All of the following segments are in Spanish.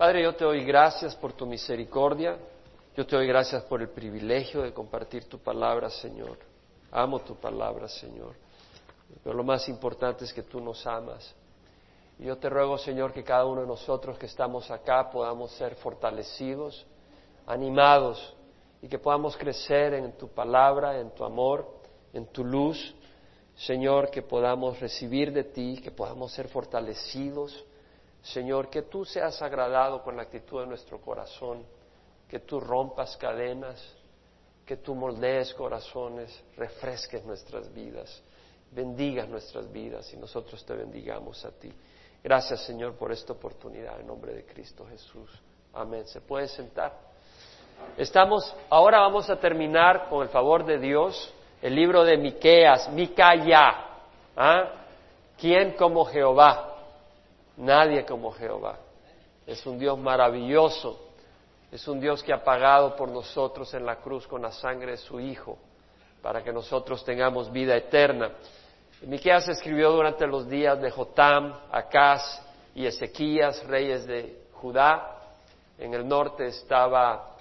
Padre, yo te doy gracias por tu misericordia. Yo te doy gracias por el privilegio de compartir tu palabra, Señor. Amo tu palabra, Señor. Pero lo más importante es que tú nos amas. Y yo te ruego, Señor, que cada uno de nosotros que estamos acá podamos ser fortalecidos, animados y que podamos crecer en tu palabra, en tu amor, en tu luz. Señor, que podamos recibir de ti, que podamos ser fortalecidos Señor, que tú seas agradado con la actitud de nuestro corazón, que tú rompas cadenas, que tú moldees corazones, refresques nuestras vidas, bendigas nuestras vidas y nosotros te bendigamos a ti. Gracias, Señor, por esta oportunidad en nombre de Cristo Jesús. Amén. ¿Se puede sentar? Estamos, ahora vamos a terminar con el favor de Dios el libro de Miqueas, Micaya. ¿Ah? ¿Quién como Jehová? Nadie como Jehová. Es un Dios maravilloso. Es un Dios que ha pagado por nosotros en la cruz con la sangre de su Hijo para que nosotros tengamos vida eterna. Miqueas escribió durante los días de Jotam, Acaz y Ezequías, reyes de Judá. En el norte estaba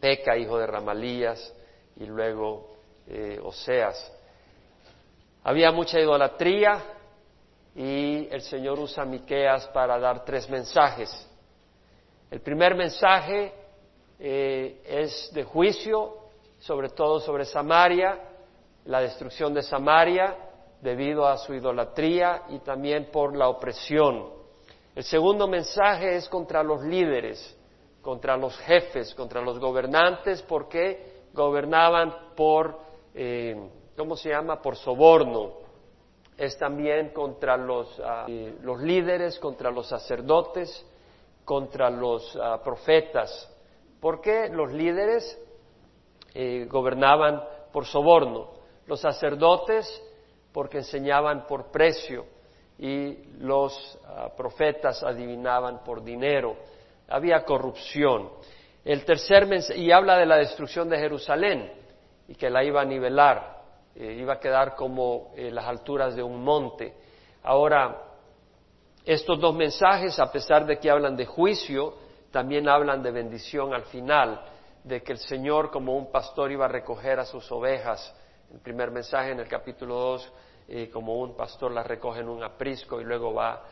Peca, hijo de Ramalías, y luego eh, Oseas. Había mucha idolatría, y el Señor usa Miqueas para dar tres mensajes. El primer mensaje eh, es de juicio, sobre todo sobre Samaria, la destrucción de Samaria debido a su idolatría y también por la opresión. El segundo mensaje es contra los líderes, contra los jefes, contra los gobernantes, porque gobernaban por, eh, ¿cómo se llama?, por soborno es también contra los, ah, los líderes, contra los sacerdotes, contra los ah, profetas. porque los líderes eh, gobernaban por soborno? Los sacerdotes porque enseñaban por precio y los ah, profetas adivinaban por dinero. Había corrupción. El tercer y habla de la destrucción de Jerusalén y que la iba a nivelar. Eh, iba a quedar como eh, las alturas de un monte. Ahora, estos dos mensajes, a pesar de que hablan de juicio, también hablan de bendición al final, de que el Señor como un pastor iba a recoger a sus ovejas. El primer mensaje en el capítulo 2, eh, como un pastor las recoge en un aprisco y luego va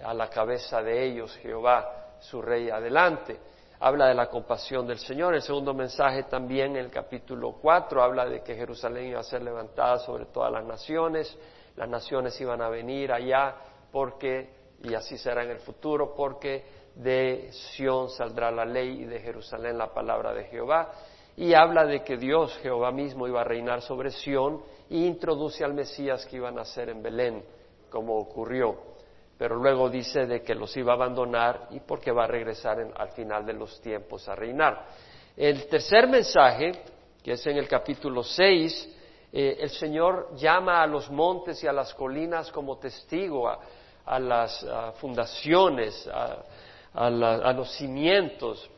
a la cabeza de ellos, Jehová, su rey, adelante habla de la compasión del Señor. El segundo mensaje también en el capítulo 4 habla de que Jerusalén iba a ser levantada sobre todas las naciones, las naciones iban a venir allá porque, y así será en el futuro, porque de Sión saldrá la ley y de Jerusalén la palabra de Jehová. Y habla de que Dios, Jehová mismo, iba a reinar sobre Sión e introduce al Mesías que iba a nacer en Belén, como ocurrió pero luego dice de que los iba a abandonar y porque va a regresar al final de los tiempos a reinar. El tercer mensaje, que es en el capítulo 6, eh, el Señor llama a los montes y a las colinas como testigo, a, las fundaciones, a, los cimientos,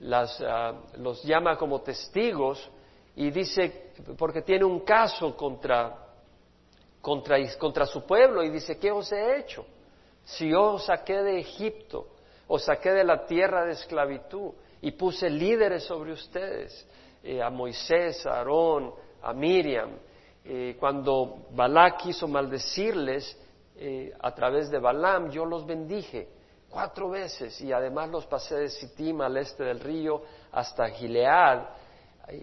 los llama como testigos y dice, porque tiene un caso contra, contra, contra su pueblo y dice, ¿qué os he hecho? Si yo os saqué de Egipto, os saqué de la tierra de esclavitud y puse líderes sobre ustedes, eh, a Moisés, a Aarón, a Miriam. Eh, cuando Balá quiso maldecirles eh, a través de Balaam, yo los bendije cuatro veces y además los pasé de Sittim al este del río hasta Gilead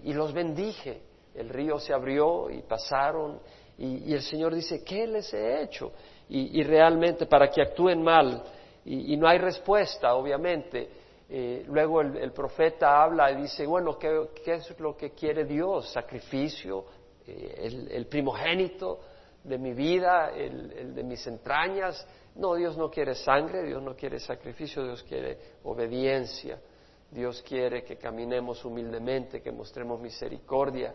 y los bendije. El río se abrió y pasaron y, y el Señor dice, ¿qué les he hecho? Y, realmente para que actúen mal y, no hay respuesta, obviamente. Eh, luego el, profeta habla y dice, bueno, ¿qué, es lo que quiere Dios? Sacrificio, eh, el, primogénito de mi vida, el, de mis entrañas. No, Dios no quiere sangre, Dios no quiere sacrificio, Dios quiere obediencia. Dios quiere que caminemos humildemente, que mostremos misericordia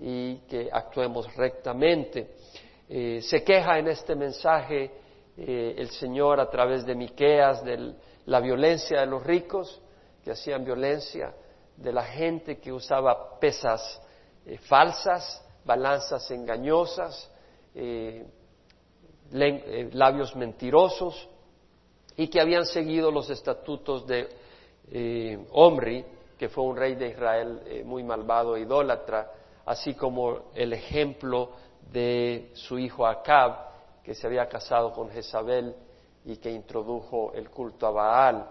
y que actuemos rectamente. Eh, se queja en este mensaje eh, el Señor a través de Miqueas de la violencia de los ricos que hacían violencia, de la gente que usaba pesas eh, falsas, balanzas engañosas, labios mentirosos, y que habían seguido los estatutos de Omri, que fue un rey de Israel muy malvado e idólatra, así como el ejemplo de su hijo Acab, que se había casado con Jezabel y que introdujo el culto a Baal.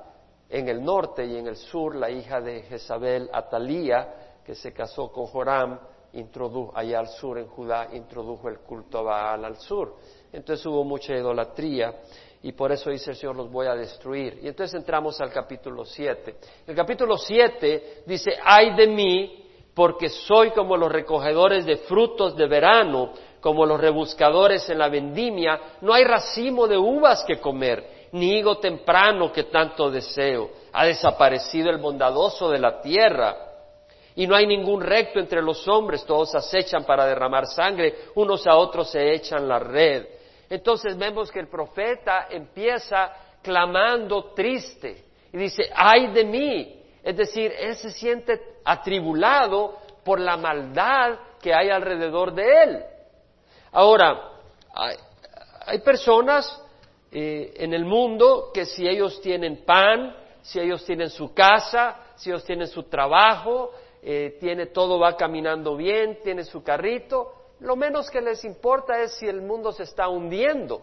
En el norte y en el sur, la hija de Jezabel, Atalía, que se casó con Joram, introdujo, allá al sur en Judá, introdujo el culto a Baal al sur. Entonces hubo mucha idolatría y por eso dice el Señor los voy a destruir. Y entonces entramos al capítulo 7. El capítulo 7 dice, ay de mí, porque soy como los recogedores de frutos de verano, como los rebuscadores en la vendimia, no hay racimo de uvas que comer, ni higo temprano que tanto deseo. Ha desaparecido el bondadoso de la tierra, y no hay ningún recto entre los hombres, todos acechan para derramar sangre, unos a otros se echan la red. Entonces vemos que el profeta empieza clamando triste y dice, ay de mí. Es decir, él se siente atribulado por la maldad que hay alrededor de él. Ahora, hay, personas eh, en el mundo que si ellos tienen pan, si ellos tienen su casa, si ellos tienen su trabajo, eh, tiene todo va caminando bien, tiene su carrito, lo menos que les importa es si el mundo se está hundiendo.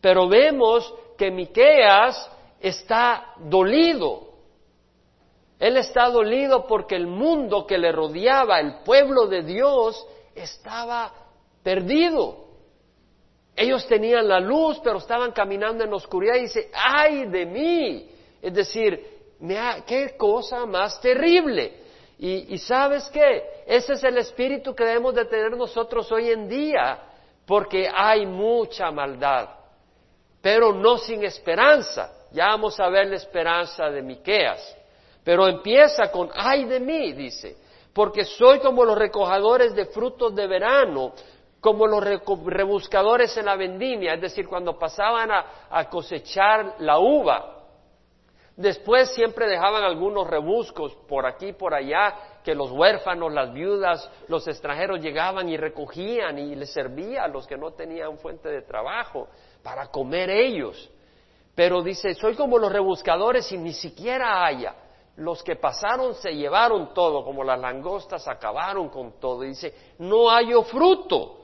Pero vemos que Miqueas está dolido. Él está dolido porque el mundo que le rodeaba, el pueblo de Dios, estaba perdido. Ellos tenían la luz, pero estaban caminando en la oscuridad y dice, ay de mí. Es decir, qué cosa más terrible. Y, sabes qué, ese es el espíritu que debemos de tener nosotros hoy en día, porque hay mucha maldad, pero no sin esperanza. Ya vamos a ver la esperanza de Miqueas. Pero empieza con ay de mí, dice, porque soy como los recojadores de frutos de verano, como los rebuscadores en la vendimia, es decir, cuando pasaban a cosechar la uva, Después siempre dejaban algunos rebuscos por aquí por allá, que los huérfanos, las viudas, los extranjeros llegaban y recogían y les servía a los que no tenían fuente de trabajo para comer ellos. Pero dice, soy como los rebuscadores y ni siquiera haya. Los que pasaron se llevaron todo, como las langostas acabaron con todo. dice, no hay fruto.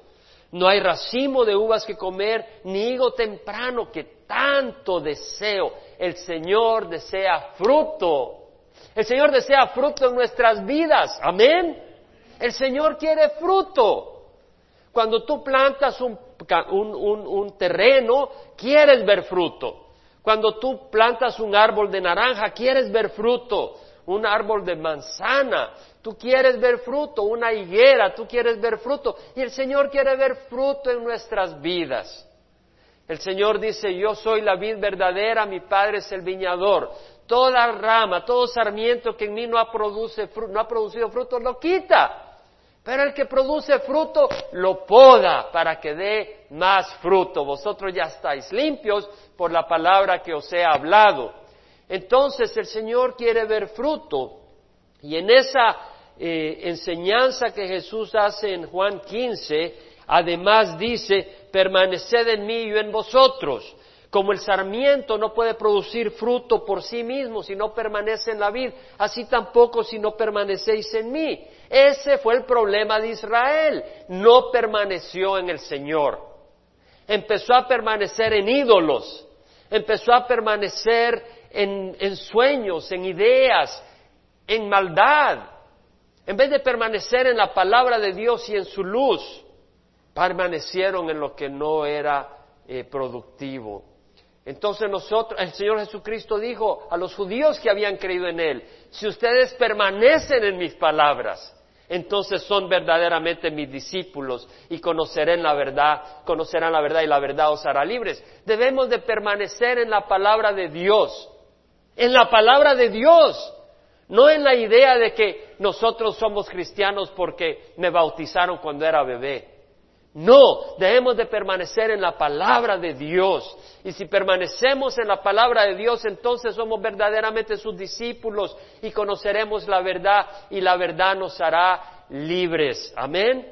No hay racimo de uvas que comer, ni higo temprano que tanto deseo. El Señor desea fruto. El Señor desea fruto en nuestras vidas. Amén. El Señor quiere fruto. Cuando tú plantas un, un, terreno, quieres ver fruto. Cuando tú plantas un árbol de naranja, quieres ver fruto. Un árbol de manzana, Tú quieres ver fruto, una higuera, tú quieres ver fruto. Y el Señor quiere ver fruto en nuestras vidas. El Señor dice, yo soy la vid verdadera, mi Padre es el viñador. Toda rama, todo sarmiento que en mí no ha, no ha producido fruto, lo quita. Pero el que produce fruto, lo poda para que dé más fruto. Vosotros ya estáis limpios por la palabra que os he hablado. Entonces el Señor quiere ver fruto. Y en esa eh, enseñanza que Jesús hace en Juan 15, además dice, permaneced en mí y yo en vosotros. Como el sarmiento no puede producir fruto por sí mismo si no permanece en la vid, así tampoco si no permanecéis en mí. Ese fue el problema de Israel. No permaneció en el Señor. Empezó a permanecer en ídolos. Empezó a permanecer en sueños, en ideas, en maldad. En vez de permanecer en la palabra de Dios y en su luz, permanecieron en lo que no era eh, productivo. Entonces nosotros, el Señor Jesucristo dijo a los judíos que habían creído en Él, si ustedes permanecen en mis palabras, entonces son verdaderamente mis discípulos y conocerán la verdad, conocerán la verdad y la verdad os hará libres. Debemos de permanecer en la palabra de Dios, en la palabra de Dios. No en la idea de que nosotros somos cristianos porque me bautizaron cuando era bebé. No, debemos de permanecer en la palabra de Dios. Y si permanecemos en la palabra de Dios, entonces somos verdaderamente sus discípulos y conoceremos la verdad y la verdad nos hará libres. Amén.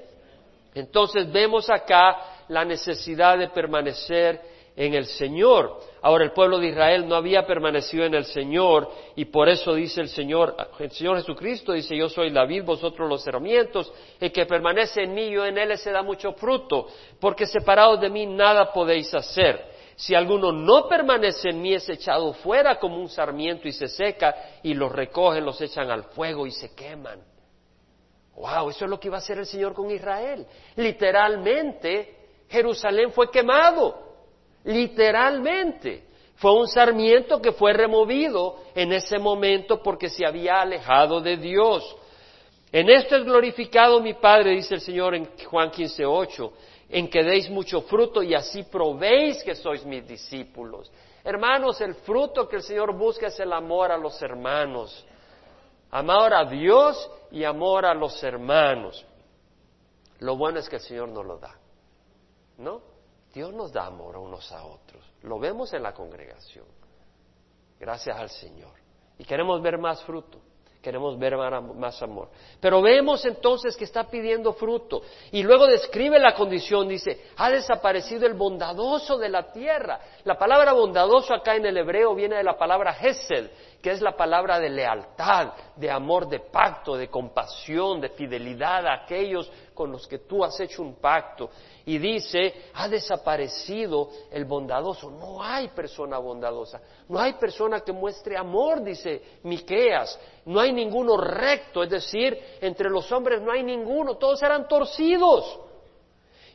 Entonces vemos acá la necesidad de permanecer en el Señor. Ahora el pueblo de Israel no había permanecido en el Señor y por eso dice el Señor, el Señor Jesucristo dice, yo soy la vid, vosotros los herramientos, el que permanece en mí, yo en él, se da mucho fruto, porque separados de mí nada podéis hacer. Si alguno no permanece en mí, es echado fuera como un sarmiento y se seca, y los recogen, los echan al fuego y se queman. Wow, eso es lo que iba a hacer el Señor con Israel. Literalmente, Jerusalén fue quemado. Literalmente. Fue un sarmiento que fue removido en ese momento porque se había alejado de Dios. En esto es glorificado mi Padre, dice el Señor en Juan 15:8, en que deis mucho fruto y así probéis que sois mis discípulos. Hermanos, el fruto que el Señor busca es el amor a los hermanos. Amor a Dios y amor a los hermanos. Lo bueno es que el Señor nos lo da. ¿No? Dios nos da amor unos a otros. Lo vemos en la congregación. Gracias al Señor. Y queremos ver más fruto. Queremos ver más amor. Pero vemos entonces que está pidiendo fruto. Y luego describe la condición, dice, ha desaparecido el bondadoso de la tierra. La palabra bondadoso acá en el hebreo viene de la palabra Hesed, que es la palabra de lealtad, de amor, de pacto, de compasión, de fidelidad a aquellos con los que tú has hecho un pacto. Y dice, ha desaparecido el bondadoso. No hay persona bondadosa. No hay persona que muestre amor, dice Miqueas. No hay ninguno recto, es decir, entre los hombres no hay ninguno, todos eran torcidos.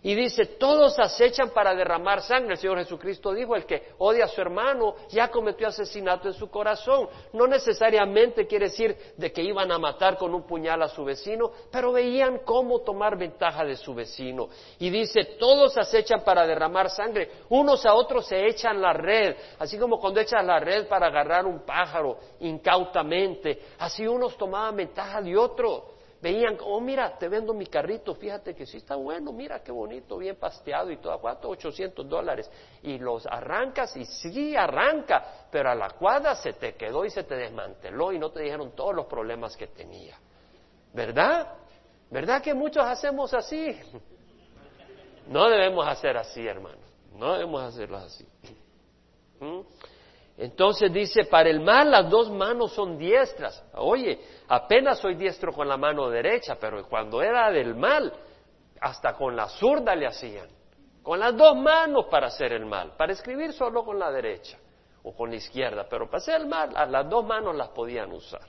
Y dice, todos acechan para derramar sangre. El Señor Jesucristo dijo, el que odia a su hermano ya cometió asesinato en su corazón. No necesariamente quiere decir de que iban a matar con un puñal a su vecino, pero veían cómo tomar ventaja de su vecino. Y dice, todos acechan para derramar sangre. Unos a otros se echan la red, así como cuando echas la red para agarrar un pájaro incautamente. Así unos tomaban ventaja de otro veían, oh mira, te vendo mi carrito, fíjate que sí está bueno, mira qué bonito, bien pasteado y todo, ¿cuánto? 800 dólares. Y los arrancas y sí arranca, pero a la cuadra se te quedó y se te desmanteló y no te dijeron todos los problemas que tenía. ¿Verdad? ¿Verdad que muchos hacemos así? No debemos hacer así, hermano. No debemos hacerlo así. ¿Mm? Entonces dice, para el mal las dos manos son diestras. Oye, apenas soy diestro con la mano derecha, pero cuando era del mal, hasta con la zurda le hacían. Con las dos manos para hacer el mal. Para escribir solo con la derecha o con la izquierda, pero para hacer el mal, las dos manos las podían usar.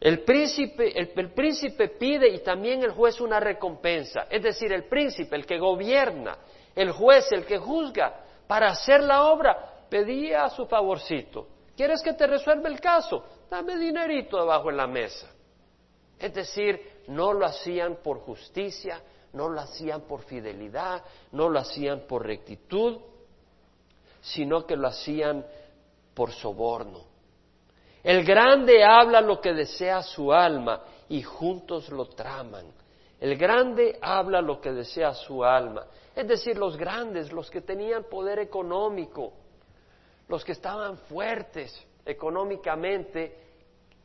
El príncipe, el príncipe pide y también el juez una recompensa. Es decir, el príncipe, el que gobierna, el juez, el que juzga, para hacer la obra, pedía su favorcito. ¿Quieres que te resuelva el caso? Dame dinerito debajo en la mesa. Es decir, no lo hacían por justicia, no lo hacían por fidelidad, no lo hacían por rectitud, sino que lo hacían por soborno. El grande habla lo que desea su alma y juntos lo traman. El grande habla lo que desea su alma. Es decir, los grandes, los que tenían poder económico, los que estaban fuertes económicamente,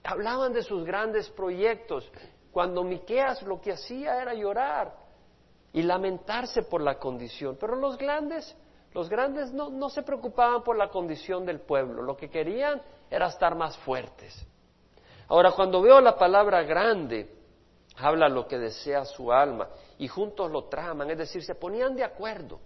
hablaban de sus grandes proyectos, cuando Miqueas lo que hacía era llorar y lamentarse por la condición. Pero los grandes, los grandes no, no se preocupaban por la condición del pueblo, lo que querían era estar más fuertes. Ahora, cuando veo la palabra grande, habla lo que desea su alma y juntos lo traman, es decir, se ponían de acuerdo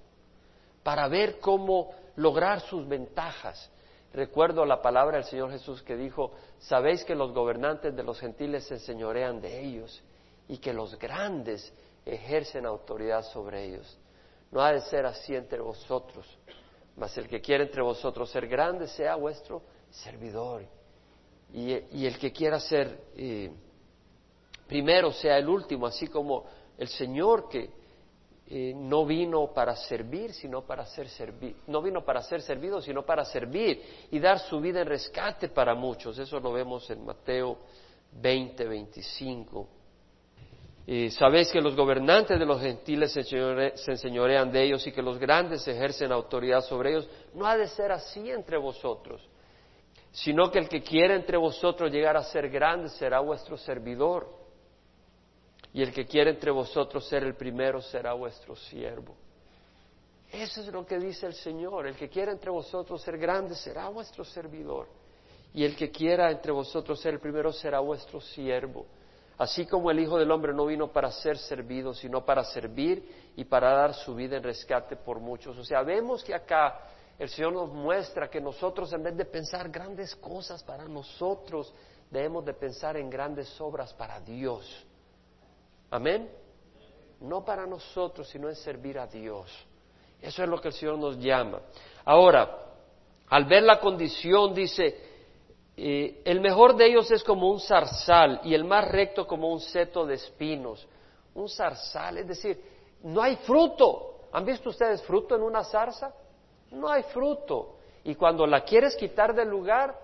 para ver cómo lograr sus ventajas. Recuerdo la palabra del Señor Jesús que dijo, sabéis que los gobernantes de los gentiles se enseñorean de ellos y que los grandes ejercen autoridad sobre ellos. No ha de ser así entre vosotros, mas el que quiera entre vosotros ser grande sea vuestro servidor. Y, el que quiera ser eh, primero sea el último, así como el Señor que eh, no vino para servir, sino para ser servido, no vino para ser servido, sino para servir y dar su vida en rescate para muchos. Eso lo vemos en Mateo 20, 25. Sabéis que los gobernantes de los gentiles se enseñorean de ellos y que los grandes ejercen autoridad sobre ellos. No ha de ser así entre vosotros, sino que el que quiera entre vosotros llegar a ser grande será vuestro servidor y el que quiere entre vosotros ser el primero será vuestro siervo. Eso es lo que dice el Señor. El que quiera entre vosotros ser grande será vuestro servidor. Y el que quiera entre vosotros ser el primero será vuestro siervo. Así como el Hijo del Hombre no vino para ser servido, sino para servir y para dar su vida en rescate por muchos. O sea, vemos que acá el Señor nos muestra que nosotros en vez de pensar grandes cosas para nosotros, debemos de pensar en grandes obras para Dios. Amén. No para nosotros, sino en servir a Dios. Eso es lo que el Señor nos llama. Ahora, al ver la condición, dice, eh, el mejor de ellos es como un zarzal y el más recto como un seto de espinos. Un zarzal, es decir, no hay fruto. ¿Han visto ustedes fruto en una zarza? No hay fruto. Y cuando la quieres quitar del lugar,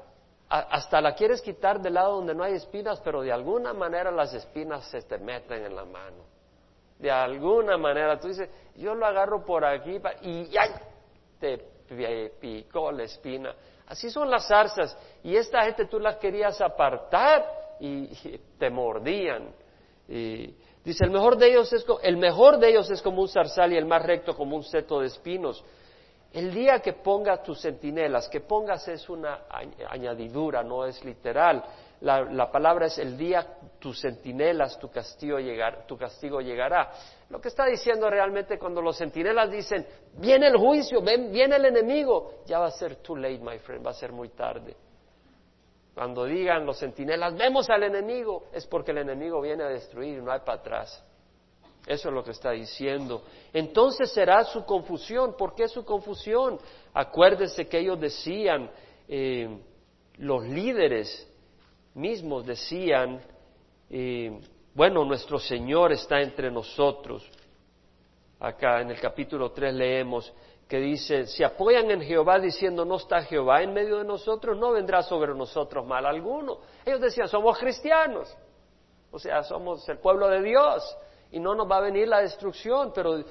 hasta la quieres quitar del lado donde no hay espinas, pero de alguna manera las espinas se te meten en la mano. De alguna manera, tú dices, yo lo agarro por aquí y ¡ay! te picó la espina. Así son las zarzas. Y esta gente tú las querías apartar y, te mordían. Y dice, el mejor, de ellos es, el mejor de ellos es como un zarzal y el más recto como un seto de espinos. El día que pongas tus centinelas, que pongas es una añadidura, no es literal. La, palabra es el día tus centinelas, tu castigo, tu castigo llegará. Lo que está diciendo realmente cuando los centinelas dicen, viene el juicio, viene el enemigo, ya va a ser too late, my friend, va a ser muy tarde. Cuando digan los centinelas, vemos al enemigo, es porque el enemigo viene a destruir, no hay para atrás. Eso es lo que está diciendo. Entonces será su confusión. ¿Por qué su confusión? Acuérdese que ellos decían, eh, los líderes mismos decían, eh, bueno, nuestro Señor está entre nosotros. Acá en el capítulo 3 leemos que dice, si apoyan en Jehová diciendo no está Jehová en medio de nosotros, no vendrá sobre nosotros mal alguno. Ellos decían, somos cristianos, o sea, somos el pueblo de Dios y no nos va a venir la destrucción, pero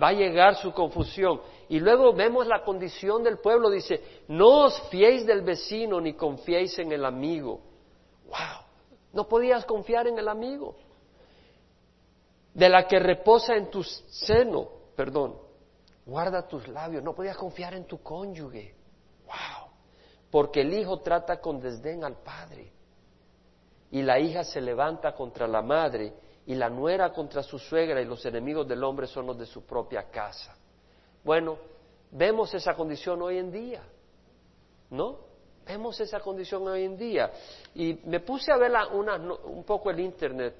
va a llegar su confusión. Y luego vemos la condición del pueblo, dice, no os fiéis del vecino ni confiéis en el amigo. ¡Wow! No podías confiar en el amigo. De la que reposa en tu seno, perdón, guarda tus labios, no podías confiar en tu cónyuge. ¡Wow! Porque el hijo trata con desdén al padre y la hija se levanta contra la madre y la nuera contra su suegra y los enemigos del hombre son los de su propia casa. Bueno, vemos esa condición hoy en día, ¿no? Vemos esa condición hoy en día. Y me puse a ver un poco el Internet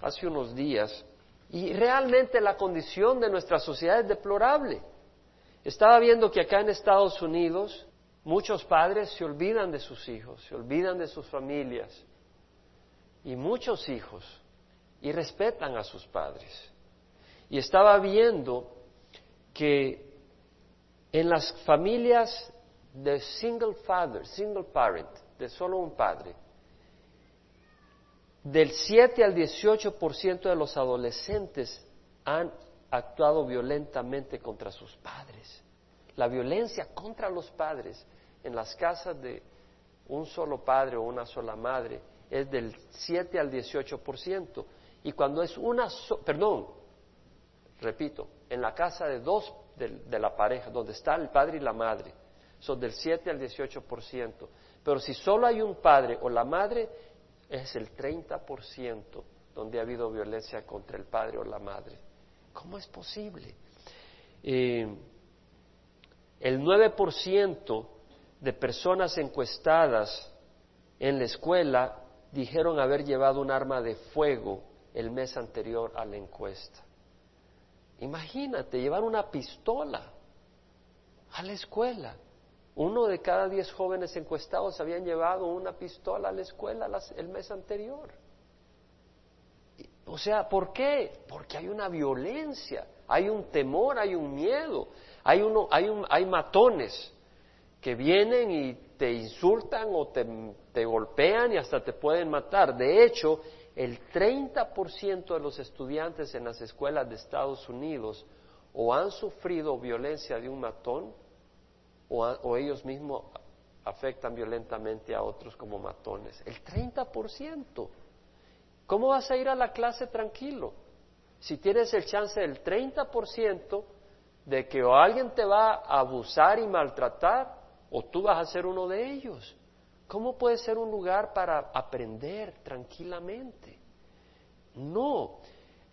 hace unos días y realmente la condición de nuestra sociedad es deplorable. Estaba viendo que acá en Estados Unidos muchos padres se olvidan de sus hijos, se olvidan de sus familias y muchos hijos y respetan a sus padres. Y estaba viendo que en las familias de single father, single parent, de solo un padre, del 7 al 18% de los adolescentes han actuado violentamente contra sus padres. La violencia contra los padres en las casas de un solo padre o una sola madre es del 7 al 18%. Y cuando es una, perdón, repito, en la casa de dos de, la pareja, donde está el padre y la madre, son del 7 al 18%. Pero si solo hay un padre o la madre, es el 30% donde ha habido violencia contra el padre o la madre. ¿Cómo es posible? Eh, el 9% de personas encuestadas en la escuela dijeron haber llevado un arma de fuego el mes anterior a la encuesta. Imagínate, llevar una pistola a la escuela. Uno de cada diez jóvenes encuestados habían llevado una pistola a la escuela el mes anterior. O sea, ¿por qué? Porque hay una violencia, hay un temor, hay un miedo, hay, uno, hay, un, hay matones que vienen y te insultan o te, te golpean y hasta te pueden matar. De hecho, el 30% de los estudiantes en las escuelas de Estados Unidos o han sufrido violencia de un matón o, ellos mismos afectan violentamente a otros como matones. El 30%. ¿Cómo vas a ir a la clase tranquilo? Si tienes el chance del 30% de que o alguien te va a abusar y maltratar o tú vas a ser uno de ellos. ¿Cómo puede ser un lugar para aprender tranquilamente? No.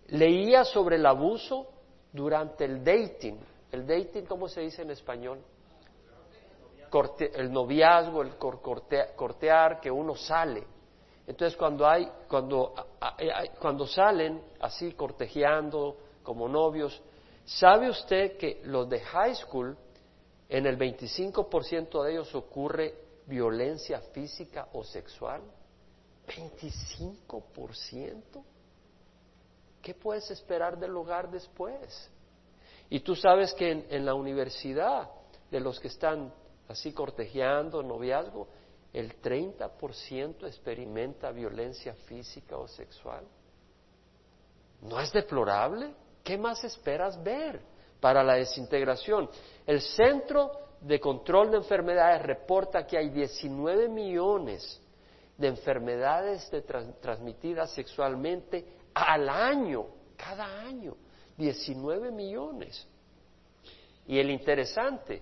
Leía sobre el abuso durante el dating. ¿El dating cómo se dice en español? el noviazgo, el cortear, que uno sale. Entonces cuando hay, cuando, cuando salen así cortejeando como novios, ¿sabe usted que los de high school, en el 25% de ellos ocurre violencia física o sexual? ¿25%? ¿Qué puedes esperar del hogar después? Y tú sabes que en la universidad, de los que están así cortejeando, noviazgo, el 30% experimenta violencia física o sexual. ¿No es deplorable? ¿Qué más esperas ver para la desintegración? El Centro de Control de Enfermedades reporta que hay 19 millones de enfermedades transmitidas sexualmente al año, cada año, 19 millones. Y el interesante,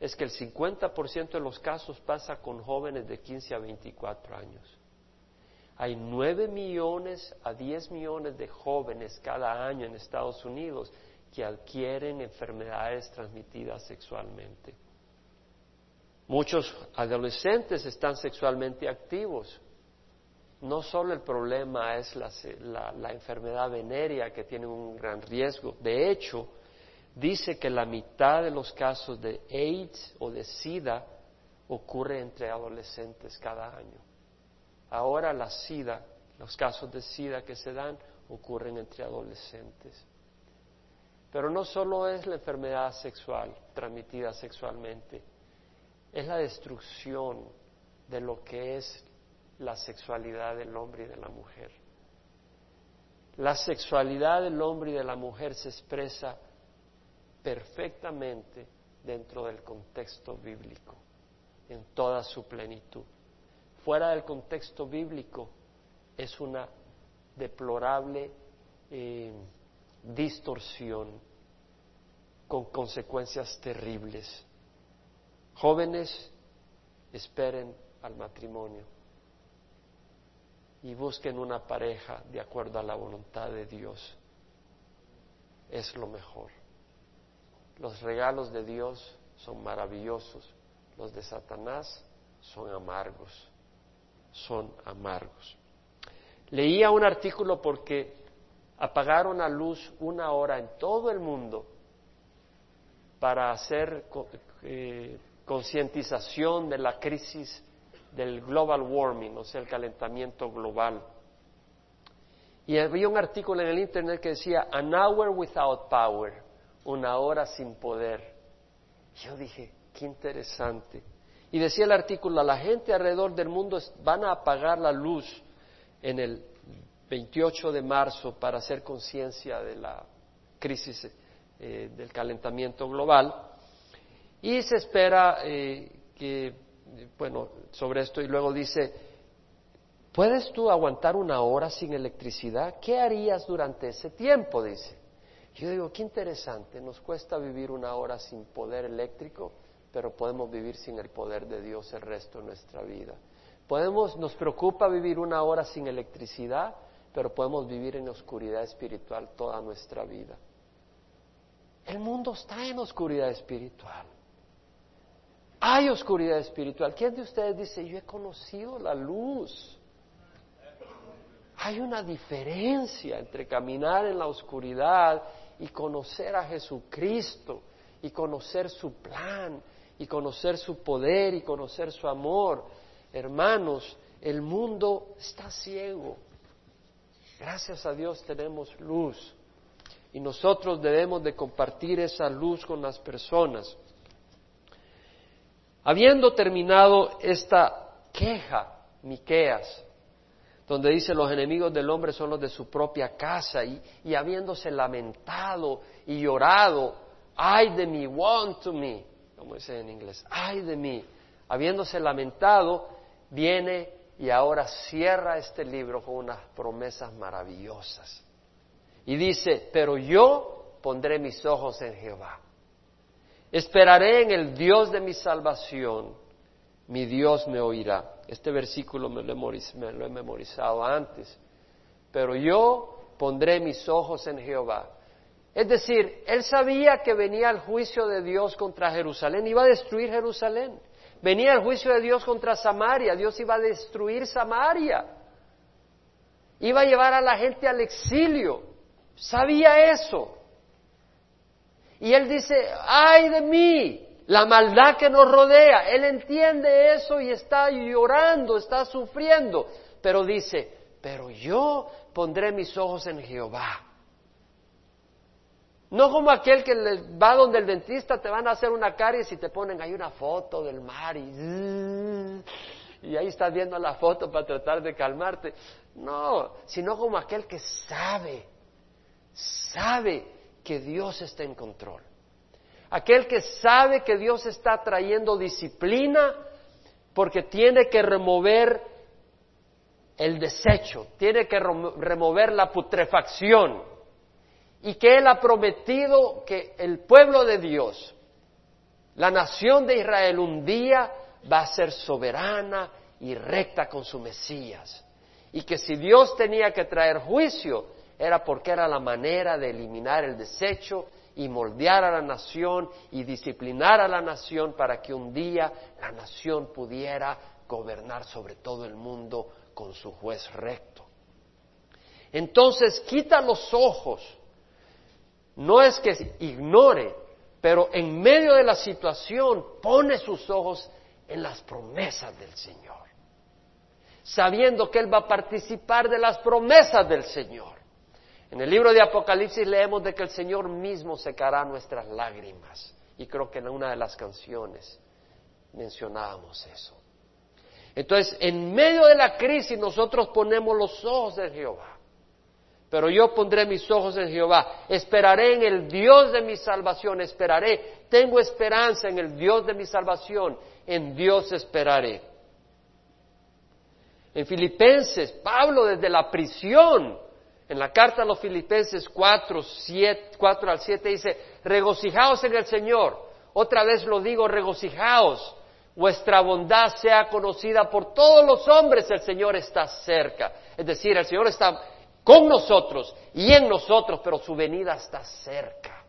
es que el 50% de los casos pasa con jóvenes de 15 a 24 años. Hay 9 millones a 10 millones de jóvenes cada año en Estados Unidos que adquieren enfermedades transmitidas sexualmente. Muchos adolescentes están sexualmente activos. No solo el problema es la, enfermedad venérea que tiene un gran riesgo. De hecho, dice que la mitad de los casos de AIDS o de SIDA ocurre entre adolescentes cada año. Ahora la SIDA, los casos de SIDA que se dan ocurren entre adolescentes. Pero no solo es la enfermedad sexual transmitida sexualmente, es la destrucción de lo que es la sexualidad del hombre y de la mujer. La sexualidad del hombre y de la mujer se expresa perfectamente dentro del contexto bíblico, en toda su plenitud. Fuera del contexto bíblico es una deplorable eh, distorsión con consecuencias terribles. Jóvenes, esperen al matrimonio y busquen una pareja de acuerdo a la voluntad de Dios. Es lo mejor. Los regalos de Dios son maravillosos, los de Satanás son amargos, son amargos. Leía un artículo porque apagaron la luz una hora en todo el mundo para hacer eh, concientización de la crisis del global warming, o sea, el calentamiento global. Y había un artículo en el Internet que decía, An hour without power, una hora sin poder. Yo dije, qué interesante. Y decía el artículo, la gente alrededor del mundo van a apagar la luz en el 28 de marzo para hacer conciencia de la crisis eh, del calentamiento global. Y se espera eh, que, bueno, sobre esto, y luego dice, ¿puedes tú aguantar una hora sin electricidad? ¿Qué harías durante ese tiempo? Dice. Yo digo, qué interesante, nos cuesta vivir una hora sin poder eléctrico, pero podemos vivir sin el poder de Dios el resto de nuestra vida. Podemos, nos preocupa vivir una hora sin electricidad, pero podemos vivir en oscuridad espiritual toda nuestra vida. El mundo está en oscuridad espiritual. Hay oscuridad espiritual. ¿Quién de ustedes dice, yo he conocido la luz? Hay una diferencia entre caminar en la oscuridad y conocer a Jesucristo y conocer su plan y conocer su poder y conocer su amor. Hermanos, el mundo está ciego. Gracias a Dios tenemos luz y nosotros debemos de compartir esa luz con las personas. Habiendo terminado esta queja, Miqueas, donde dice los enemigos del hombre son los de su propia casa y, habiéndose lamentado y llorado, ay de mí, want to me, como dice en inglés, ay de mí, habiéndose lamentado, viene y ahora cierra este libro con unas promesas maravillosas. Y dice, pero yo pondré mis ojos en Jehová. Esperaré en el Dios de mi salvación, mi Dios me oirá. Este versículo me lo he memorizado antes. Pero yo pondré mis ojos en Jehová. Es decir, él sabía que venía el juicio de Dios contra Jerusalén, iba a destruir Jerusalén. Venía el juicio de Dios contra Samaria, Dios iba a destruir Samaria. Iba a llevar a la gente al exilio. Sabía eso. Y él dice, ay de mí, la maldad que nos rodea. Él entiende eso y está llorando, está sufriendo. Pero dice, pero yo pondré mis ojos en Jehová. No como aquel que va donde el dentista te van a hacer una caries y te ponen ahí una foto del mar y, y ahí estás viendo la foto para tratar de calmarte. No, sino como aquel que sabe, sabe que Dios está en control. Aquel que sabe que Dios está trayendo disciplina porque tiene que remover el desecho, tiene que remover la putrefacción y que Él ha prometido que el pueblo de Dios, la nación de Israel un día va a ser soberana y recta con su Mesías y que si Dios tenía que traer juicio era porque era la manera de eliminar el desecho y moldear a la nación y disciplinar a la nación para que un día la nación pudiera gobernar sobre todo el mundo con su juez recto. Entonces quita los ojos, no es que ignore, pero en medio de la situación pone sus ojos en las promesas del Señor, sabiendo que Él va a participar de las promesas del Señor. En el libro de Apocalipsis leemos de que el Señor mismo secará nuestras lágrimas, y creo que en una de las canciones mencionábamos eso. Entonces, en medio de la crisis nosotros ponemos los ojos en Jehová. Pero yo pondré mis ojos en Jehová, esperaré en el Dios de mi salvación, esperaré, tengo esperanza en el Dios de mi salvación, en Dios esperaré. En Filipenses, Pablo desde la prisión, en la carta a los Filipenses 4, 4 al 7 dice, regocijaos en el Señor. Otra vez lo digo, regocijaos vuestra bondad sea conocida por todos los hombres, el Señor está cerca. Es decir, el Señor está con nosotros y en nosotros, pero su venida está cerca.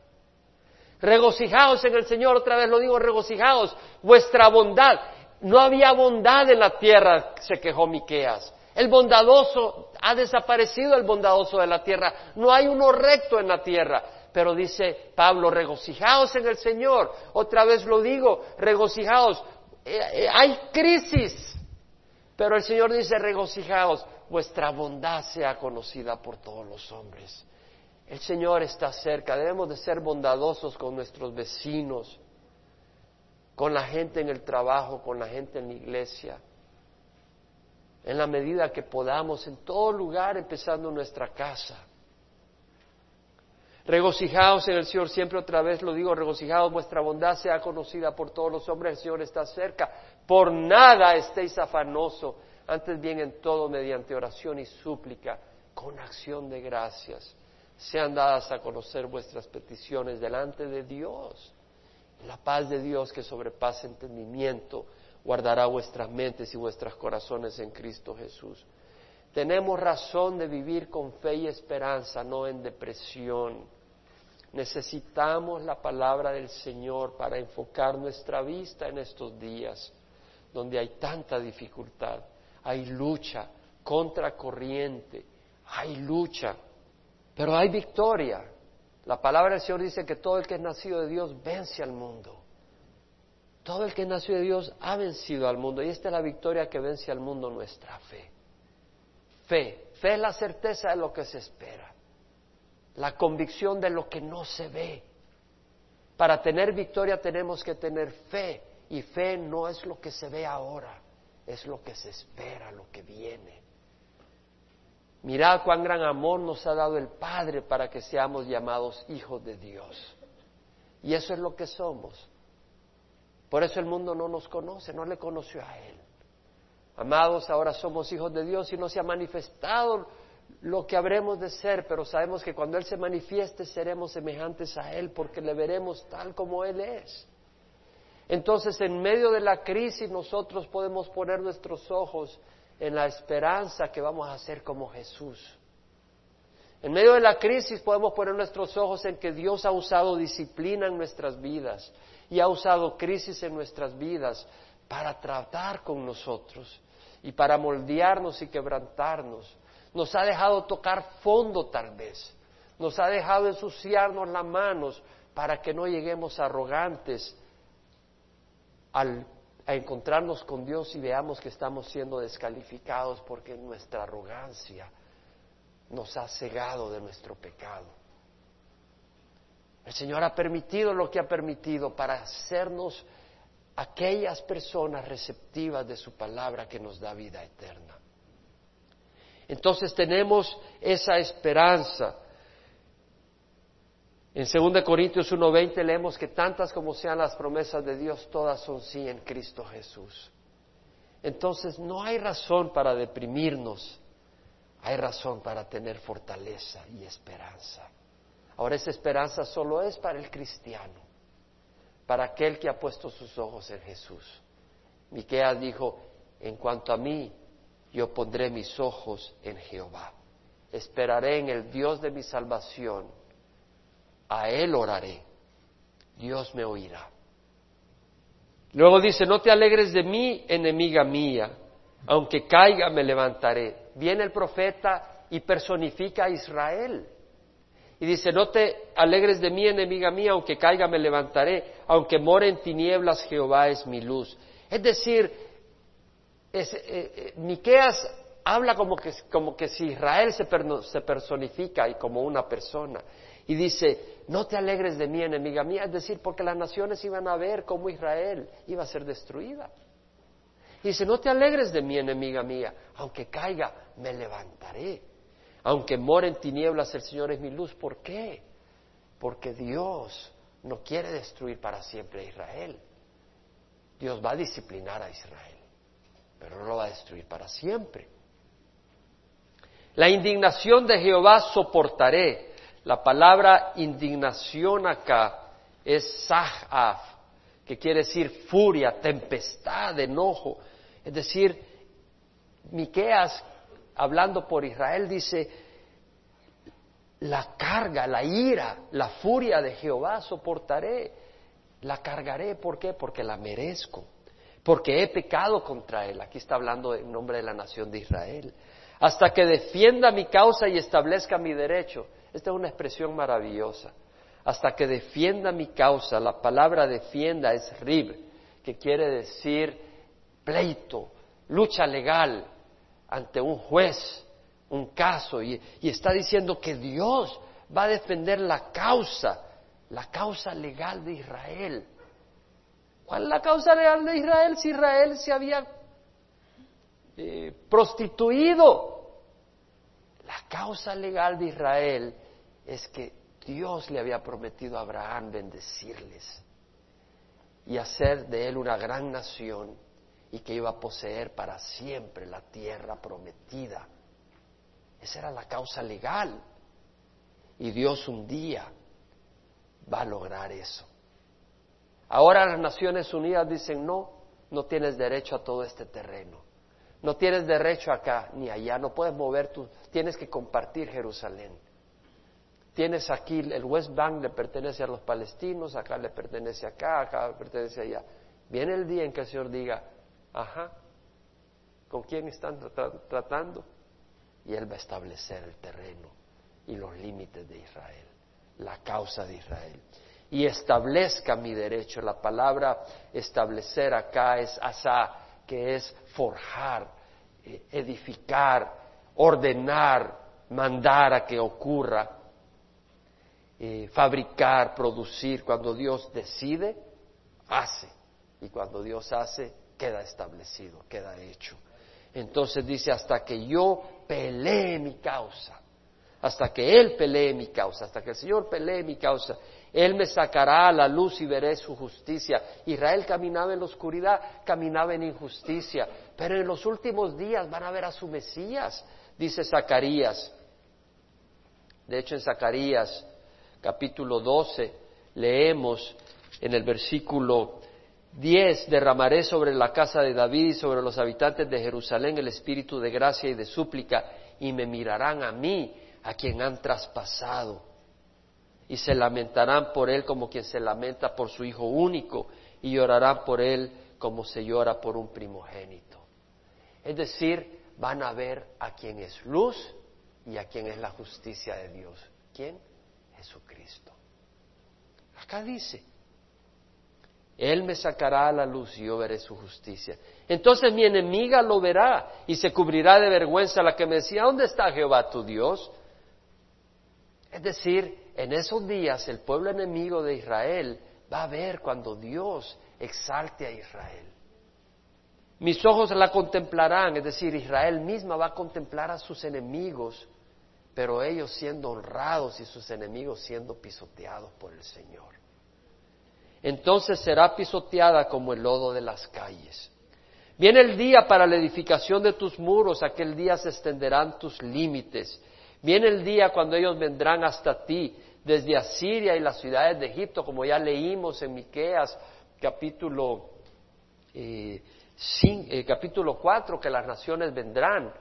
Regocijaos en el Señor, otra vez lo digo, regocijaos, vuestra bondad. No había bondad en la tierra, se quejó Miqueas. El bondadoso ha desaparecido el bondadoso de la tierra. No hay uno recto en la tierra. Pero dice Pablo, regocijaos en el Señor. Otra vez lo digo, regocijaos. Eh, eh, hay crisis, pero el Señor dice, regocijaos, vuestra bondad sea conocida por todos los hombres. El Señor está cerca, debemos de ser bondadosos con nuestros vecinos, con la gente en el trabajo, con la gente en la iglesia, en la medida que podamos, en todo lugar, empezando nuestra casa. Regocijaos en el Señor, siempre otra vez lo digo, regocijaos, vuestra bondad sea conocida por todos los hombres, el Señor está cerca. Por nada estéis afanoso, antes bien en todo mediante oración y súplica, con acción de gracias, sean dadas a conocer vuestras peticiones delante de Dios. La paz de Dios que sobrepasa entendimiento guardará vuestras mentes y vuestros corazones en Cristo Jesús. Tenemos razón de vivir con fe y esperanza, no en depresión Necesitamos la palabra del Señor para enfocar nuestra vista en estos días donde hay tanta dificultad, hay lucha contra corriente, hay lucha, pero hay victoria. La palabra del Señor dice que todo el que es nacido de Dios vence al mundo. Todo el que es nacido de Dios ha vencido al mundo y esta es la victoria que vence al mundo, nuestra fe. Fe, fe es la certeza de lo que se espera la convicción de lo que no se ve. Para tener victoria tenemos que tener fe y fe no es lo que se ve ahora, es lo que se espera, lo que viene. Mirad cuán gran amor nos ha dado el Padre para que seamos llamados hijos de Dios. Y eso es lo que somos. Por eso el mundo no nos conoce, no le conoció a Él. Amados, ahora somos hijos de Dios y no se ha manifestado lo que habremos de ser, pero sabemos que cuando Él se manifieste seremos semejantes a Él porque le veremos tal como Él es. Entonces, en medio de la crisis, nosotros podemos poner nuestros ojos en la esperanza que vamos a ser como Jesús. En medio de la crisis podemos poner nuestros ojos en que Dios ha usado disciplina en nuestras vidas y ha usado crisis en nuestras vidas para tratar con nosotros y para moldearnos y quebrantarnos. Nos ha dejado tocar fondo tal vez, nos ha dejado ensuciarnos las manos para que no lleguemos arrogantes al, a encontrarnos con Dios y veamos que estamos siendo descalificados porque nuestra arrogancia nos ha cegado de nuestro pecado. El Señor ha permitido lo que ha permitido para hacernos aquellas personas receptivas de su palabra que nos da vida eterna. Entonces tenemos esa esperanza. En 2 Corintios 1:20 leemos que tantas como sean las promesas de Dios, todas son sí en Cristo Jesús. Entonces no hay razón para deprimirnos, hay razón para tener fortaleza y esperanza. Ahora esa esperanza solo es para el cristiano, para aquel que ha puesto sus ojos en Jesús. Miqueas dijo, en cuanto a mí, yo pondré mis ojos en Jehová. Esperaré en el Dios de mi salvación. A Él oraré. Dios me oirá. Luego dice, no te alegres de mí, enemiga mía, aunque caiga me levantaré viene el profeta y personifica a Israel. Y dice, no te alegres de mí, enemiga mía, aunque caiga me levantaré, aunque more en tinieblas, Jehová es mi luz. Es decir, es, eh, eh, Miqueas habla como que, como que si Israel se, se personifica y como una persona. Y dice, no te alegres de mí, enemiga mía, es decir, porque las naciones iban a ver cómo Israel iba a ser destruida. Dice, no te alegres de mí, enemiga mía, aunque caiga, me levantaré. Aunque more en tinieblas, el Señor es mi luz. ¿Por qué? Porque Dios no quiere destruir para siempre a Israel. Dios va a disciplinar a Israel, pero no lo va a destruir para siempre. La indignación de Jehová soportaré. La palabra indignación acá es sahaf, que quiere decir furia, tempestad, enojo. Es decir, Miqueas, hablando por Israel, dice, la carga, la ira, la furia de Jehová soportaré, la cargaré, ¿por qué? Porque la merezco, porque he pecado contra él. Aquí está hablando en nombre de la nación de Israel. Hasta que defienda mi causa y establezca mi derecho. Esta es una expresión maravillosa. Hasta que defienda mi causa, la palabra defienda es rib, que quiere decir pleito, lucha legal ante un juez, un caso, y, está diciendo que Dios va a defender la causa, la causa legal de Israel. ¿Cuál es la causa legal de Israel si Israel se había eh, prostituido? La causa legal de Israel es que Dios le había prometido a Abraham bendecirles y hacer de él una gran nación y que iba a poseer para siempre la tierra prometida. Esa era la causa legal. Y Dios un día va a lograr eso. Ahora las Naciones Unidas dicen, no, no tienes derecho a todo este terreno. No tienes derecho acá ni allá, no puedes mover tu, tienes que compartir Jerusalén. Tienes aquí, el West Bank le pertenece a los palestinos, acá le pertenece acá, acá le pertenece allá. Viene el día en que el Señor diga, Ajá. ¿Con quién están tratando? Y Él va a establecer el terreno y los límites de Israel, la causa de Israel. Y establezca mi derecho. La palabra establecer acá es asa, que es forjar, eh, edificar, ordenar, mandar a que ocurra, eh, fabricar, producir. Cuando Dios decide, hace. Y cuando Dios hace, queda establecido, queda hecho. Entonces dice, hasta que yo pelee mi causa, hasta que Él pelee mi causa, hasta que el Señor pelee mi causa, Él me sacará a la luz y veré su justicia. Israel caminaba en la oscuridad, caminaba en injusticia, pero en los últimos días van a ver a su Mesías, dice Zacarías. De hecho, en Zacarías capítulo 12 leemos en el versículo Diez, derramaré sobre la casa de David y sobre los habitantes de Jerusalén el espíritu de gracia y de súplica, y me mirarán a mí, a quien han traspasado, y se lamentarán por él como quien se lamenta por su hijo único, y llorarán por él como se llora por un primogénito. Es decir, van a ver a quien es luz y a quien es la justicia de Dios. ¿Quién? Jesucristo. Acá dice, Él me sacará a la luz y yo veré su justicia. Entonces mi enemiga lo verá y se cubrirá de vergüenza la que me decía, ¿dónde está Jehová tu Dios? Es decir, en esos días el pueblo enemigo de Israel va a ver cuando Dios exalte a Israel. Mis ojos la contemplarán, es decir, Israel misma va a contemplar a sus enemigos, pero ellos siendo honrados y sus enemigos siendo pisoteados por el Señor. Entonces será pisoteada como el lodo de las calles. Viene el día para la edificación de tus muros, aquel día se extenderán tus límites. Viene el día cuando ellos vendrán hasta ti, desde Asiria y las ciudades de Egipto, como ya leímos en Miqueas capítulo eh, eh, capítulo 4, que las naciones vendrán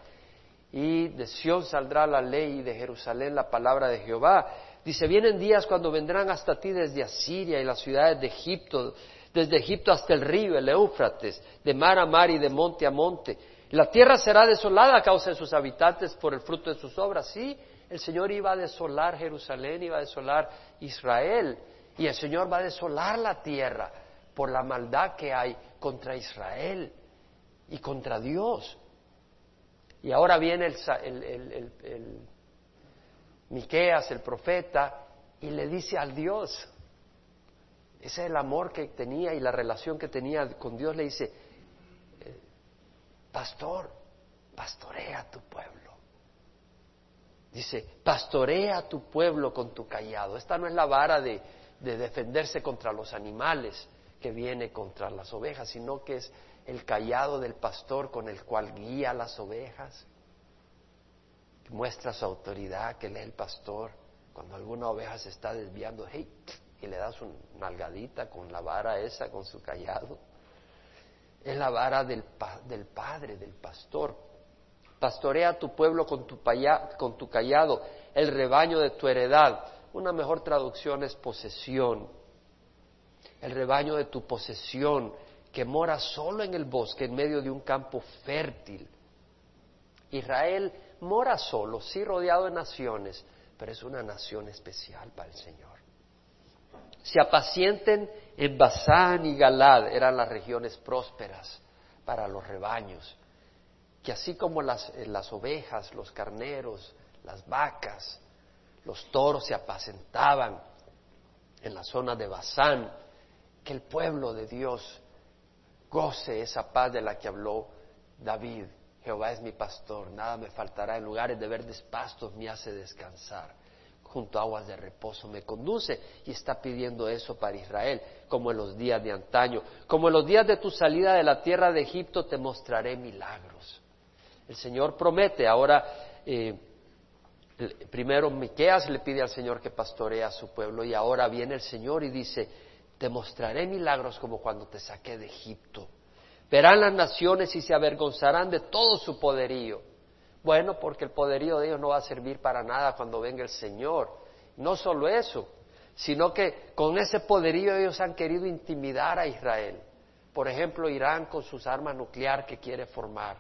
y de Sión saldrá la ley y de Jerusalén la palabra de Jehová. Dice, vienen días cuando vendrán hasta ti desde Asiria y las ciudades de Egipto, desde Egipto hasta el río, el Éufrates, de mar a mar y de monte a monte. La tierra será desolada a causa de sus habitantes por el fruto de sus obras. Sí, el Señor iba a desolar Jerusalén, iba a desolar Israel, y el Señor va a desolar la tierra por la maldad que hay contra Israel y contra Dios. Y ahora viene el, el, Miqueas, el profeta, y le dice al Dios, ese es el amor que tenía y la relación que tenía con Dios, le dice, eh, pastor, pastorea tu pueblo. Dice, pastorea tu pueblo con tu callado. Esta no es la vara de defenderse contra los animales, que viene contra las ovejas, sino que es el callado del pastor con el cual guía las ovejas, muestra su autoridad, que él es el pastor. Cuando alguna oveja se está desviando, hey, y le das una nalgadita con la vara esa, con su callado. Es la vara del, del Padre, del pastor. Pastorea tu pueblo con tu, con tu callado, el rebaño de tu heredad. Una mejor traducción es posesión el rebaño de tu posesión, que mora solo en el bosque, en medio de un campo fértil. Israel mora solo, sí rodeado de naciones, pero es una nación especial para el Señor. Se apacienten en Basán y Galad, eran las regiones prósperas para los rebaños, que así como las, eh, las ovejas, los carneros, las vacas, los toros se apacentaban en la zona de Basán, que el pueblo de Dios goce esa paz de la que habló David. Jehová es mi pastor, nada me faltará, en lugares de verdes pastos me hace descansar, junto a aguas de reposo me conduce y está pidiendo eso para Israel, como en los días de antaño, como en los días de tu salida de la tierra de Egipto te mostraré milagros. El Señor promete, ahora eh, primero Miqueas le pide al Señor que pastoree a su pueblo y ahora viene el Señor y dice, te mostraré milagros como cuando te saqué de Egipto. Verán las naciones y se avergonzarán de todo su poderío. Bueno, porque el poderío de ellos no va a servir para nada cuando venga el Señor. No solo eso, sino que con ese poderío ellos han querido intimidar a Israel. Por ejemplo, Irán con sus armas nucleares que quiere formar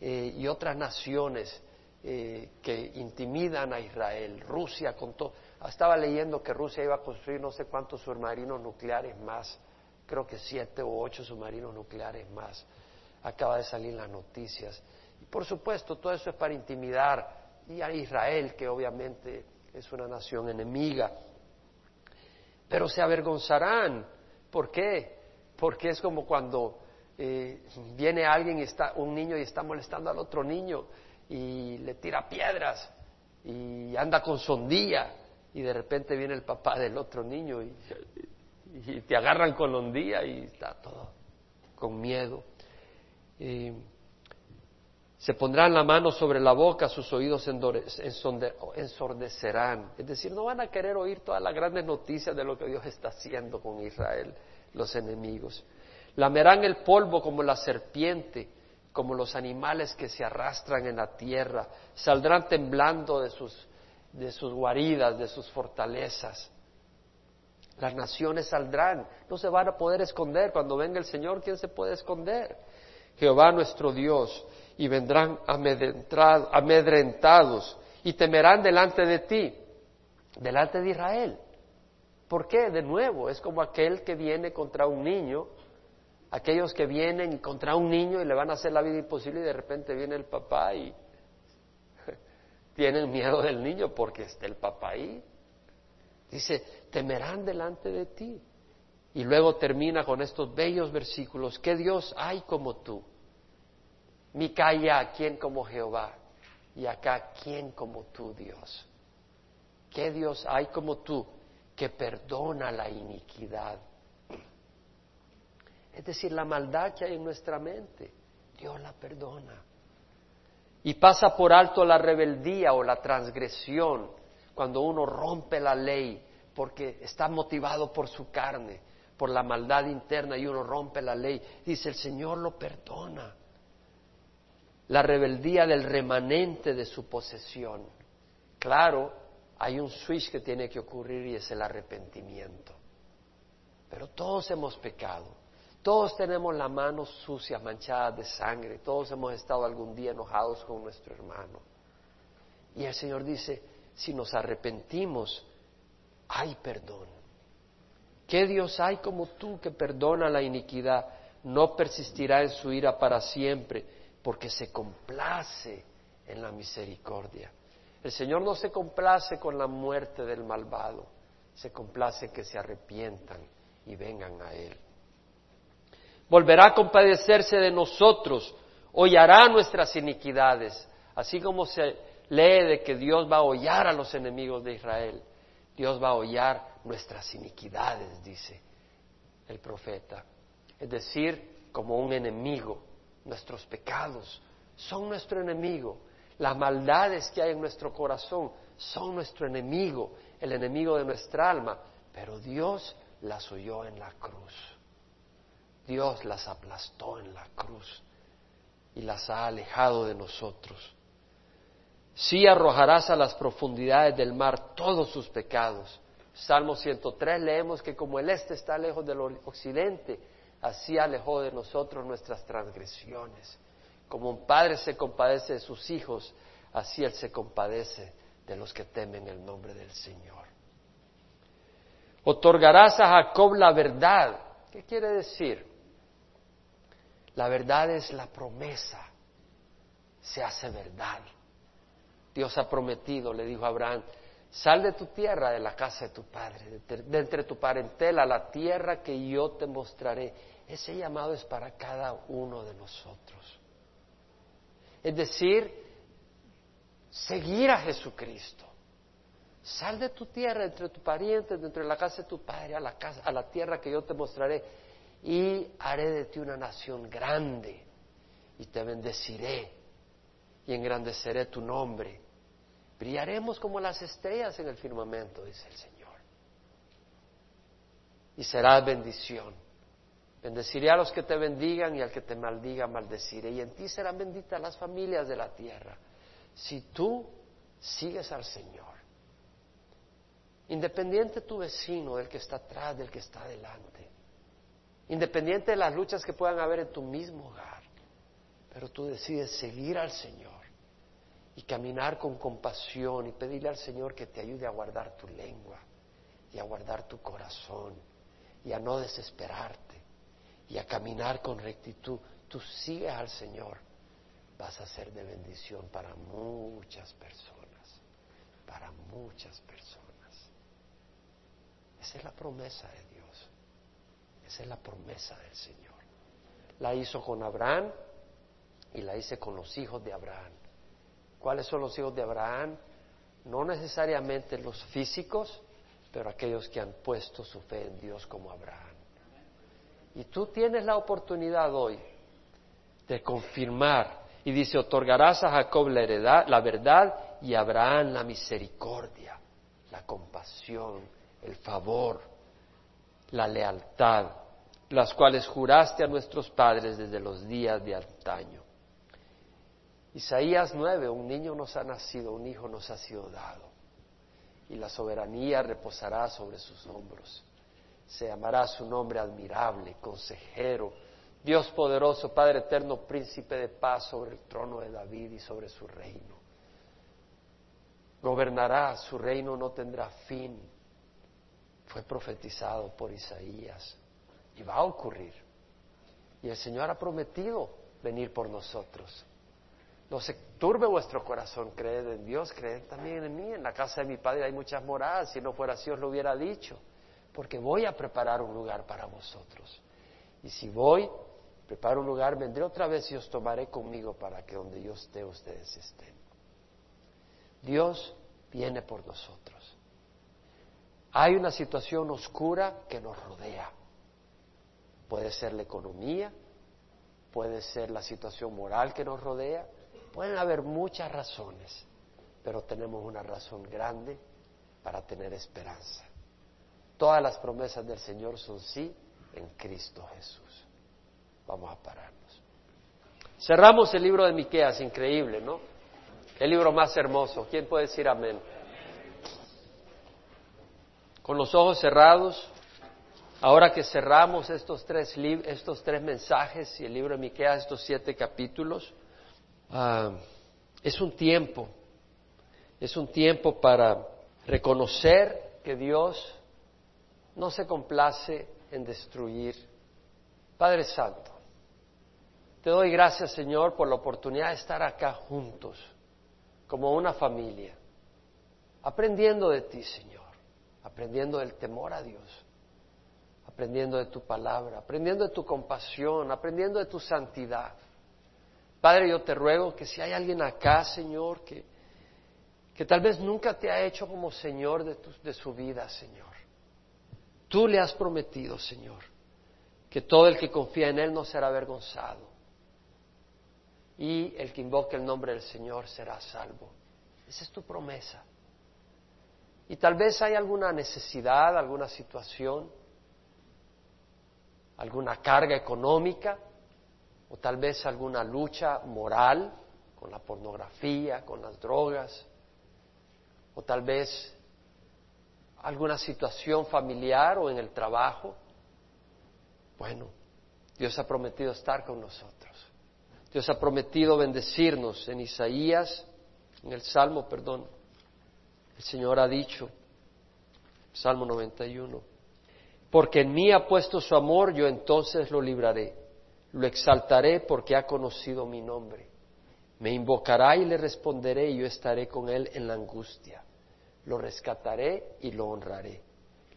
eh, y otras naciones eh, que intimidan a Israel, Rusia con todo. Estaba leyendo que Rusia iba a construir no sé cuántos submarinos nucleares más, creo que siete o ocho submarinos nucleares más. Acaba de salir las noticias. Y por supuesto, todo eso es para intimidar y a Israel, que obviamente es una nación enemiga. Pero se avergonzarán. ¿Por qué? Porque es como cuando eh, viene alguien y está, un niño y está molestando al otro niño y le tira piedras y anda con sondilla y de repente viene el papá del otro niño y, te agarran con ondía y está todo con miedo. se pondrán la mano sobre la boca, sus oídos ensordecerán. Es decir, no van a querer oír todas las grandes noticias de lo que Dios está haciendo con Israel, los enemigos. Lamerán el polvo como la serpiente, como los animales que se arrastran en la tierra. Saldrán temblando de sus, de sus guaridas, de sus fortalezas. Las naciones saldrán, no se van a poder esconder. Cuando venga el Señor, ¿quién se puede esconder? Jehová nuestro Dios, y vendrán amedrentados y temerán delante de ti, delante de Israel. ¿Por qué? De nuevo, es como aquel que viene contra un niño, aquellos que vienen contra un niño y le van a hacer la vida imposible y de repente viene el papá y tienen miedo del niño porque está el papá ahí. Dice, temerán delante de ti. Y luego termina con estos bellos versículos, ¿qué Dios hay como tú? Micaía, ¿quién como Jehová? Y acá, ¿quién como tú, Dios? ¿Qué Dios hay como tú que perdona la iniquidad? Es decir, la maldad que hay en nuestra mente, Dios la perdona. Y pasa por alto la rebeldía o la transgresión cuando uno rompe la ley porque está motivado por su carne, por la maldad interna y uno rompe la ley. Dice, el Señor lo perdona la rebeldía del remanente de su posesión. Claro, hay un switch que tiene que ocurrir y es el arrepentimiento. Pero todos hemos pecado, todos tenemos la mano sucia, manchada de sangre, todos hemos estado algún día enojados con nuestro hermano. Y el Señor dice, si nos arrepentimos, hay perdón. ¿Qué Dios hay como tú que perdona la iniquidad? No persistirá en su ira para siempre porque se complace en la misericordia. El Señor no se complace con la muerte del malvado, se complace que se arrepientan y vengan a Él. Volverá a compadecerse de nosotros, hollará nuestras iniquidades, así como se lee de que Dios va a hollar a los enemigos de Israel. Dios va a hollar nuestras iniquidades, dice el profeta. Es decir, como un enemigo nuestros pecados son nuestro enemigo. Las maldades que hay en nuestro corazón son nuestro enemigo, el enemigo de nuestra alma. Pero Dios las oyó en la cruz. Dios las aplastó en la cruz y las ha alejado de nosotros. Sí arrojarás a las profundidades del mar todos sus pecados. Salmo 103 leemos que como el este está lejos del occidente, así alejó de nosotros nuestras transgresiones. Como un padre se compadece de sus hijos, así Él se compadece de los que temen el nombre del Señor. Otorgarás a Jacob la verdad. ¿Qué quiere decir? La verdad es la promesa. Se hace verdad. Dios ha prometido, le dijo a Abraham, sal de tu tierra, de la casa de tu padre, de, entre tu parentela, la tierra que yo te mostraré ese llamado es para cada uno de nosotros. Es decir, seguir a Jesucristo. Sal de tu tierra, entre tu pariente, dentro de la casa de tu padre, a la, casa, a la tierra que yo te mostraré, y haré de ti una nación grande, y te bendeciré, y engrandeceré tu nombre. Brillaremos como las estrellas en el firmamento, dice el Señor. Y serás bendición. Bendeciré a los que te bendigan y al que te maldiga maldeciré. Y en ti serán benditas las familias de la tierra. Si tú sigues al Señor, independiente tu vecino, del que está atrás, del que está adelante, independiente de las luchas que puedan haber en tu mismo hogar, pero tú decides seguir al Señor y caminar con compasión y pedirle al Señor que te ayude a guardar tu lengua y a guardar tu corazón y a no desesperarte y a caminar con rectitud, tú sigues al Señor, vas a ser de bendición para muchas personas, para muchas personas. Esa es la promesa de Dios, esa es la promesa del Señor. La hizo con Abraham y la hice con los hijos de Abraham. ¿Cuáles son los hijos de Abraham? No necesariamente los físicos, pero aquellos que han puesto su fe en Dios como Abraham. Y tú tienes la oportunidad hoy de confirmar. Y dice, otorgarás a Jacob la, la verdad y a Abraham la misericordia, la compasión, el favor, la lealtad. las cuales juraste a nuestros padres desde los días de antaño. Isaías 9, un niño nos ha nacido, un hijo nos ha sido dado, y la soberanía reposará sobre sus hombros. Se llamará su nombre admirable, consejero, Dios poderoso, Padre eterno, príncipe de paz sobre el trono de David y sobre su reino. Gobernará, su reino no tendrá fin. Fue profetizado por Isaías y va a ocurrir. Y el Señor ha prometido venir por nosotros. No se turbe vuestro corazón, creed en Dios, creed también en mí. En la casa de mi Padre hay muchas moradas, si no fuera así os lo hubiera dicho, porque voy a preparar un lugar para vosotros. Y si voy, preparo un lugar, vendré otra vez y os tomaré conmigo para que donde yo esté, ustedes estén. Dios viene por nosotros. Hay una situación oscura que nos rodea. Puede ser la economía, puede ser la situación moral que nos rodea, pueden haber muchas razones, pero tenemos una razón grande para tener esperanza. Todas las promesas del Señor son sí en Cristo Jesús. Vamos a pararnos. Cerramos el libro de Miqueas, increíble, ¿no? El libro más hermoso. ¿Quién puede decir amén? Con los ojos cerrados, Ahora que cerramos estos tres, estos tres mensajes y el libro de Miqueas, estos siete capítulos, ah, es un tiempo, es un tiempo para reconocer que Dios no se complace en destruir. Padre Santo, te doy gracias, Señor, por la oportunidad de estar acá juntos, como una familia, aprendiendo de ti, Señor, aprendiendo del temor a Dios aprendiendo de tu palabra, aprendiendo de tu compasión, aprendiendo de tu santidad. Padre, yo te ruego que si hay alguien acá, Señor, que, que tal vez nunca te ha hecho como Señor de, de su vida, Señor, tú le has prometido, Señor, que todo el que confía en Él no será avergonzado y el que invoque el nombre del Señor será salvo. Esa es tu promesa. Y tal vez hay alguna necesidad, alguna situación alguna carga económica o tal vez alguna lucha moral con la pornografía, con las drogas, o tal vez alguna situación familiar o en el trabajo. Bueno, Dios ha prometido estar con nosotros. Dios ha prometido bendecirnos. En Isaías, en el Salmo, perdón, el Señor ha dicho, Salmo 91, porque en mí ha puesto su amor, yo entonces lo libraré. Lo exaltaré porque ha conocido mi nombre. Me invocará y le responderé y yo estaré con él en la angustia. Lo rescataré y lo honraré.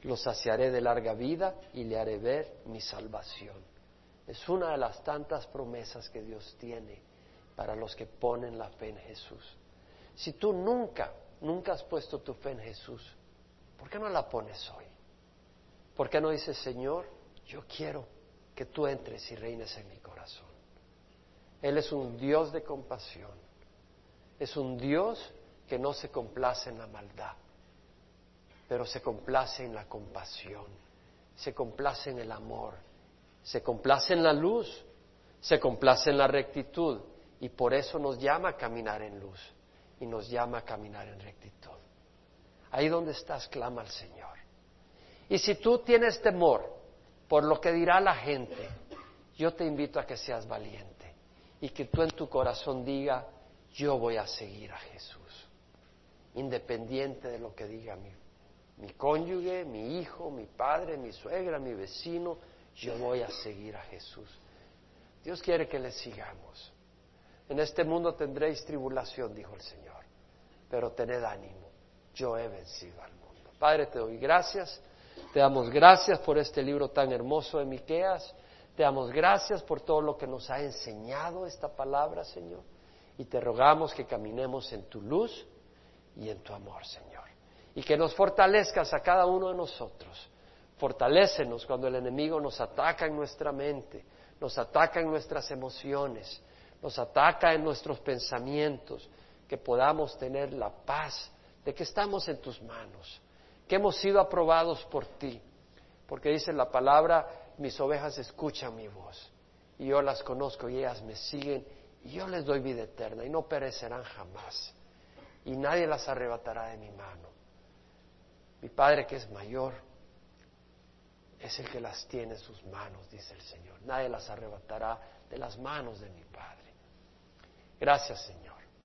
Lo saciaré de larga vida y le haré ver mi salvación. Es una de las tantas promesas que Dios tiene para los que ponen la fe en Jesús. Si tú nunca, nunca has puesto tu fe en Jesús, ¿por qué no la pones hoy? ¿Por qué no dices, Señor, yo quiero que tú entres y reines en mi corazón? Él es un Dios de compasión. Es un Dios que no se complace en la maldad, pero se complace en la compasión, se complace en el amor, se complace en la luz, se complace en la rectitud y por eso nos llama a caminar en luz y nos llama a caminar en rectitud. Ahí donde estás, clama al Señor. Y si tú tienes temor por lo que dirá la gente, yo te invito a que seas valiente y que tú en tu corazón diga, yo voy a seguir a Jesús, independiente de lo que diga mi, mi cónyuge, mi hijo, mi padre, mi suegra, mi vecino, yo voy a seguir a Jesús. Dios quiere que le sigamos. En este mundo tendréis tribulación, dijo el Señor, pero tened ánimo, yo he vencido al mundo. Padre, te doy gracias. Te damos gracias por este libro tan hermoso de Miqueas. Te damos gracias por todo lo que nos ha enseñado esta palabra, Señor. Y te rogamos que caminemos en tu luz y en tu amor, Señor. Y que nos fortalezcas a cada uno de nosotros. Fortalécenos cuando el enemigo nos ataca en nuestra mente, nos ataca en nuestras emociones, nos ataca en nuestros pensamientos, que podamos tener la paz de que estamos en tus manos que hemos sido aprobados por ti. Porque dice la palabra mis ovejas escuchan mi voz y yo las conozco y ellas me siguen y yo les doy vida eterna y no perecerán jamás y nadie las arrebatará de mi mano. Mi Padre que es mayor es el que las tiene en sus manos, dice el Señor. Nadie las arrebatará de las manos de mi Padre. Gracias, Señor.